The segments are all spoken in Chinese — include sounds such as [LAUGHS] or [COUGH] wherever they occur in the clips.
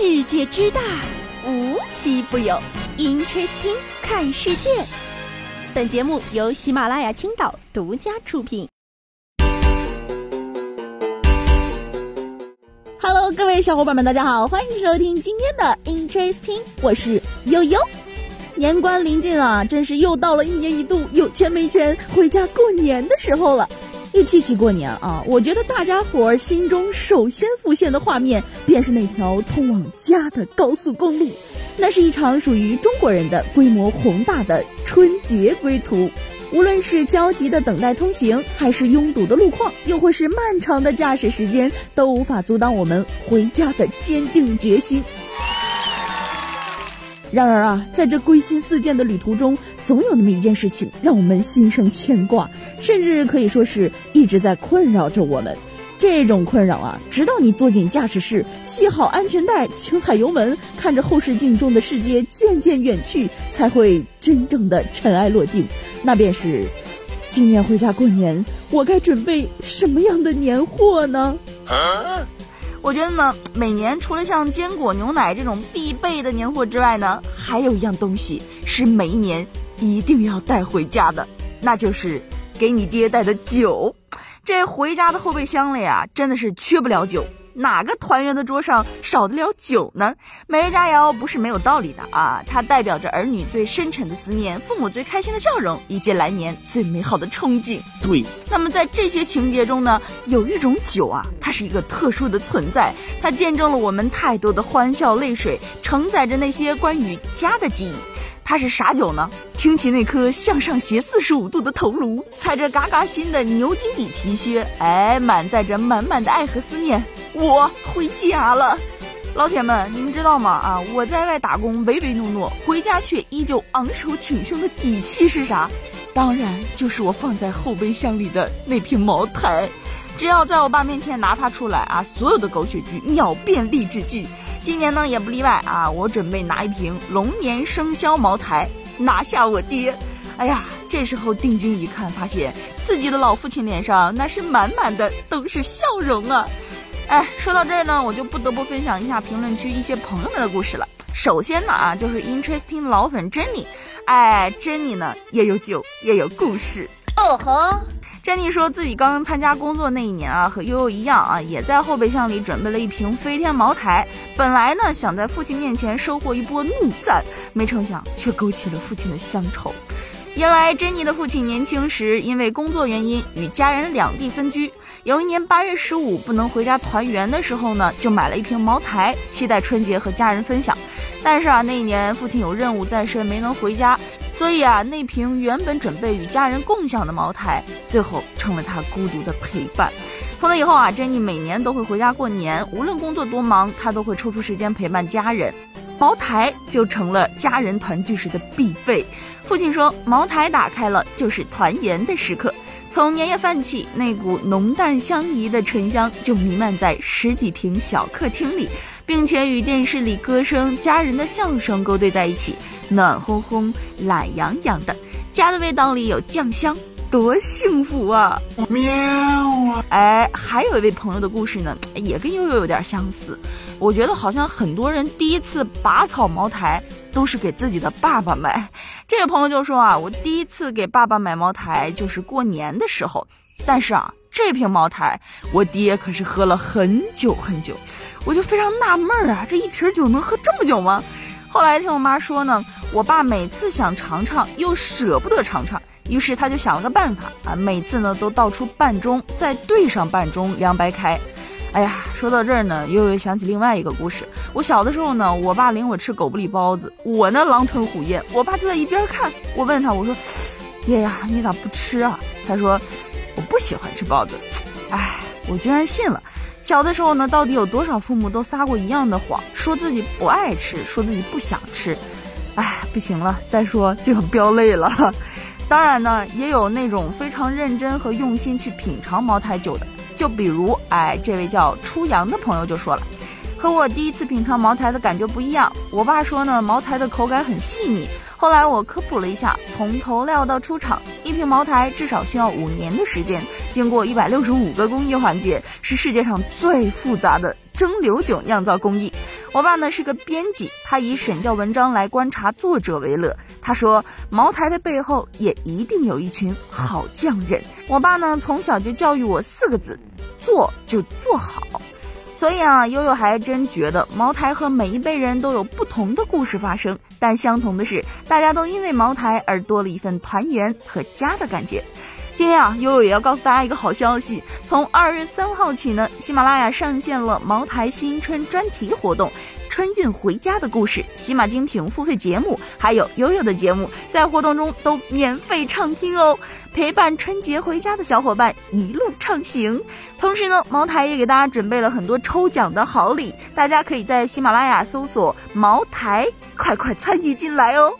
世界之大，无奇不有。Interesting，看世界。本节目由喜马拉雅青岛独家出品。Hello，各位小伙伴们，大家好，欢迎收听今天的 Interesting，我是悠悠。年关临近啊，真是又到了一年一度有钱没钱回家过年的时候了。一提起过年啊，我觉得大家伙儿心中首先浮现的画面便是那条通往家的高速公路，那是一场属于中国人的规模宏大的春节归途。无论是焦急的等待通行，还是拥堵的路况，又或是漫长的驾驶时间，都无法阻挡我们回家的坚定决心。然而啊，在这归心似箭的旅途中，总有那么一件事情让我们心生牵挂，甚至可以说是一直在困扰着我们。这种困扰啊，直到你坐进驾驶室，系好安全带，轻踩油门，看着后视镜中的世界渐渐远去，才会真正的尘埃落定。那便是，今年回家过年，我该准备什么样的年货呢？我觉得呢，每年除了像坚果、牛奶这种必备的年货之外呢，还有一样东西是每一年一定要带回家的，那就是给你爹带的酒。这回家的后备箱里啊，真的是缺不了酒。哪个团圆的桌上少得了酒呢？每日佳肴不是没有道理的啊！它代表着儿女最深沉的思念，父母最开心的笑容，以及来年最美好的憧憬。对。那么在这些情节中呢，有一种酒啊，它是一个特殊的存在，它见证了我们太多的欢笑泪水，承载着那些关于家的记忆。它是啥酒呢？挺起那颗向上斜四十五度的头颅，踩着嘎嘎新的牛筋底皮靴，哎，满载着满满的爱和思念，我回家了。老铁们，你们知道吗？啊，我在外打工唯唯诺诺，回家却依旧昂首挺胸的底气是啥？当然就是我放在后备箱里的那瓶茅台。只要在我爸面前拿它出来啊，所有的狗血剧秒变励志剧。今年呢也不例外啊！我准备拿一瓶龙年生肖茅台拿下我爹。哎呀，这时候定睛一看，发现自己的老父亲脸上那是满满的都是笑容啊！哎，说到这儿呢，我就不得不分享一下评论区一些朋友们的故事了。首先呢啊，就是 interesting 老粉 Jenny，哎，Jenny 呢也有酒也有故事。哦吼。珍妮说自己刚刚参加工作那一年啊，和悠悠一样啊，也在后备箱里准备了一瓶飞天茅台。本来呢，想在父亲面前收获一波怒赞，没成想却勾起了父亲的乡愁。原来珍妮的父亲年轻时因为工作原因与家人两地分居，有一年八月十五不能回家团圆的时候呢，就买了一瓶茅台，期待春节和家人分享。但是啊，那一年父亲有任务在身，没能回家。所以啊，那瓶原本准备与家人共享的茅台，最后成了他孤独的陪伴。从那以后啊，珍妮每年都会回家过年，无论工作多忙，她都会抽出时间陪伴家人。茅台就成了家人团聚时的必备。父亲说，茅台打开了就是团圆的时刻。从年夜饭起，那股浓淡相宜的醇香就弥漫在十几平小客厅里，并且与电视里歌声、家人的笑声勾兑在一起。暖烘烘、懒洋洋的，家的味道里有酱香，多幸福啊！喵啊！哎，还有一位朋友的故事呢，也跟悠悠有点相似。我觉得好像很多人第一次拔草茅台都是给自己的爸爸买。这位朋友就说啊，我第一次给爸爸买茅台就是过年的时候，但是啊，这瓶茅台我爹可是喝了很久很久，我就非常纳闷儿啊，这一瓶酒能喝这么久吗？后来听我妈说呢，我爸每次想尝尝又舍不得尝尝，于是他就想了个办法啊，每次呢都倒出半盅，再兑上半盅凉白开。哎呀，说到这儿呢，又又想起另外一个故事。我小的时候呢，我爸领我吃狗不理包子，我呢狼吞虎咽，我爸就在一边看。我问他，我说：“爹呀，你咋不吃啊？”他说：“我不喜欢吃包子。”哎，我居然信了。小的时候呢，到底有多少父母都撒过一样的谎，说自己不爱吃，说自己不想吃，哎，不行了，再说就要 [LAUGHS] 飙泪了。当然呢，也有那种非常认真和用心去品尝茅台酒的，就比如，哎，这位叫初阳的朋友就说了，和我第一次品尝茅台的感觉不一样。我爸说呢，茅台的口感很细腻。后来我科普了一下，从投料到出厂，一瓶茅台至少需要五年的时间，经过一百六十五个工艺环节，是世界上最复杂的蒸馏酒酿造工艺。我爸呢是个编辑，他以审校文章来观察作者为乐。他说，茅台的背后也一定有一群好匠人。我爸呢从小就教育我四个字：做就做好。所以啊，悠悠还真觉得茅台和每一辈人都有不同的故事发生，但相同的是，大家都因为茅台而多了一份团圆和家的感觉。今天啊，悠悠也要告诉大家一个好消息，从二月三号起呢，喜马拉雅上线了茅台新春专题活动。春运回家的故事，喜马精品付费节目，还有悠悠的节目，在活动中都免费畅听哦，陪伴春节回家的小伙伴一路畅行。同时呢，茅台也给大家准备了很多抽奖的好礼，大家可以在喜马拉雅搜索“茅台”，快快参与进来哦。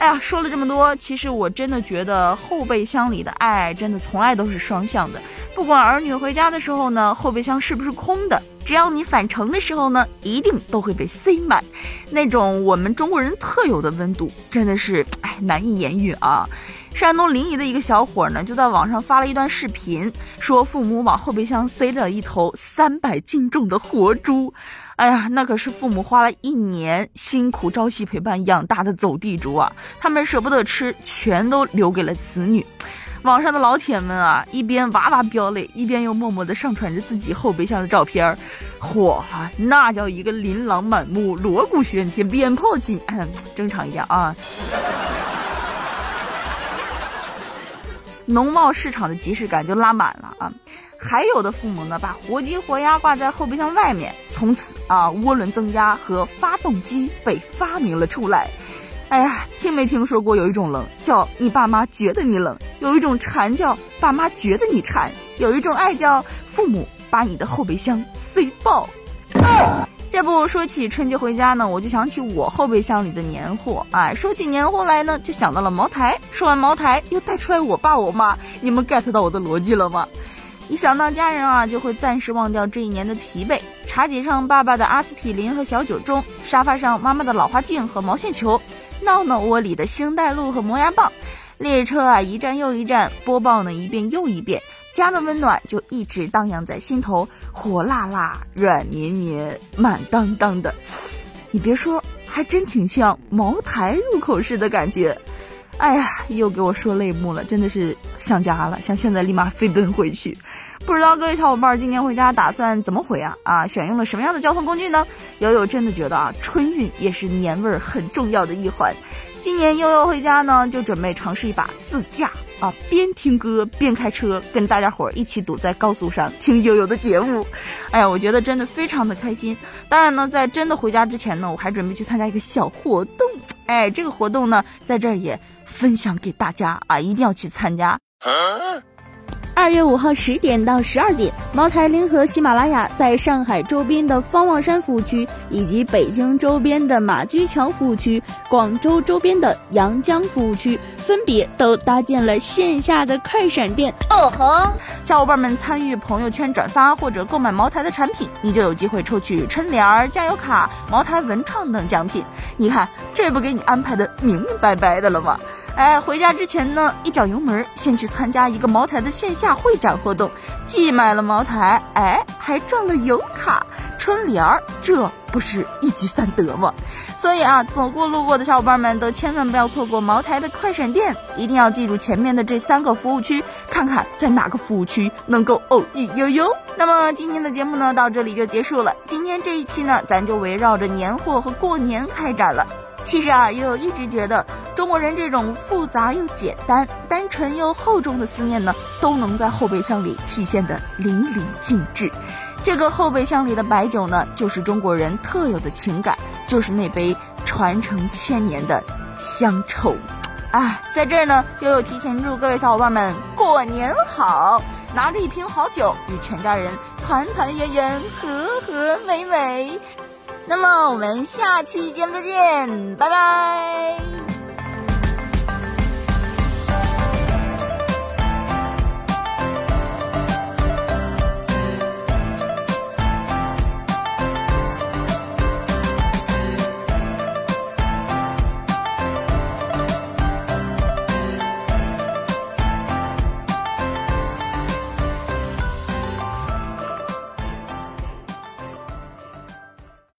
哎呀，说了这么多，其实我真的觉得后备箱里的爱真的从来都是双向的。不管儿女回家的时候呢，后备箱是不是空的，只要你返程的时候呢，一定都会被塞满。那种我们中国人特有的温度，真的是哎难以言喻啊。山东临沂的一个小伙呢，就在网上发了一段视频，说父母往后备箱塞了一头三百斤重的活猪。哎呀，那可是父母花了一年辛苦朝夕陪伴养大的走地猪啊！他们舍不得吃，全都留给了子女。网上的老铁们啊，一边哇哇飙泪，一边又默默地上传着自己后备箱的照片儿。嚯，那叫一个琳琅满目、锣鼓喧天、鞭炮齐，正常一点啊！[LAUGHS] 农贸市场的即视感就拉满了啊！还有的父母呢，把活鸡活鸭挂在后备箱外面，从此啊，涡轮增压和发动机被发明了出来。哎呀，听没听说过有一种冷叫你爸妈觉得你冷，有一种馋叫爸妈觉得你馋，有一种爱叫父母把你的后备箱塞爆。这不说起春节回家呢，我就想起我后备箱里的年货。哎，说起年货来呢，就想到了茅台。说完茅台，又带出来我爸我妈。你们 get 到我的逻辑了吗？一想到家人啊，就会暂时忘掉这一年的疲惫。茶几上爸爸的阿司匹林和小酒盅，沙发上妈妈的老花镜和毛线球，闹闹窝里的星黛露和磨牙棒。列车啊，一站又一站，播报呢一遍又一遍，家的温暖就一直荡漾在心头，火辣辣、软绵绵、满当当的。你别说，还真挺像茅台入口式的感觉。哎呀，又给我说泪目了，真的是想家了，想现在立马飞奔回去。不知道各位小伙伴今年回家打算怎么回啊？啊，选用了什么样的交通工具呢？悠悠真的觉得啊，春运也是年味儿很重要的一环。今年悠悠回家呢，就准备尝试一把自驾啊，边听歌边开车，跟大家伙儿一起堵在高速上听悠悠的节目。哎呀，我觉得真的非常的开心。当然呢，在真的回家之前呢，我还准备去参加一个小活动。哎，这个活动呢，在这儿也。分享给大家啊，一定要去参加。二月五号十点到十二点，茅台联合喜马拉雅在上海周边的方望山服务区，以及北京周边的马驹桥服务区、广州周边的阳江服务区，分别都搭建了线下的快闪店。哦吼！小伙伴们参与朋友圈转发或者购买茅台的产品，你就有机会抽取春联、加油卡、茅台文创等奖品。你看，这不给你安排的明明白白的了吗？哎，回家之前呢，一脚油门，先去参加一个茅台的线下会展活动，既买了茅台，哎，还赚了油卡、春联儿，这不是一举三得吗？所以啊，走过路过的小伙伴们都千万不要错过茅台的快闪店，一定要记住前面的这三个服务区，看看在哪个服务区能够偶遇悠悠。[LAUGHS] 那么今天的节目呢，到这里就结束了。今天这一期呢，咱就围绕着年货和过年开展了。其实啊，悠悠一直觉得中国人这种复杂又简单、单纯又厚重的思念呢，都能在后备箱里体现的淋漓尽致。这个后备箱里的白酒呢，就是中国人特有的情感，就是那杯传承千年的乡愁。啊，在这儿呢，悠悠提前祝各位小伙伴们过年好，拿着一瓶好酒，与全家人团团圆圆、和和美美。那么我们下期节目再见，拜拜。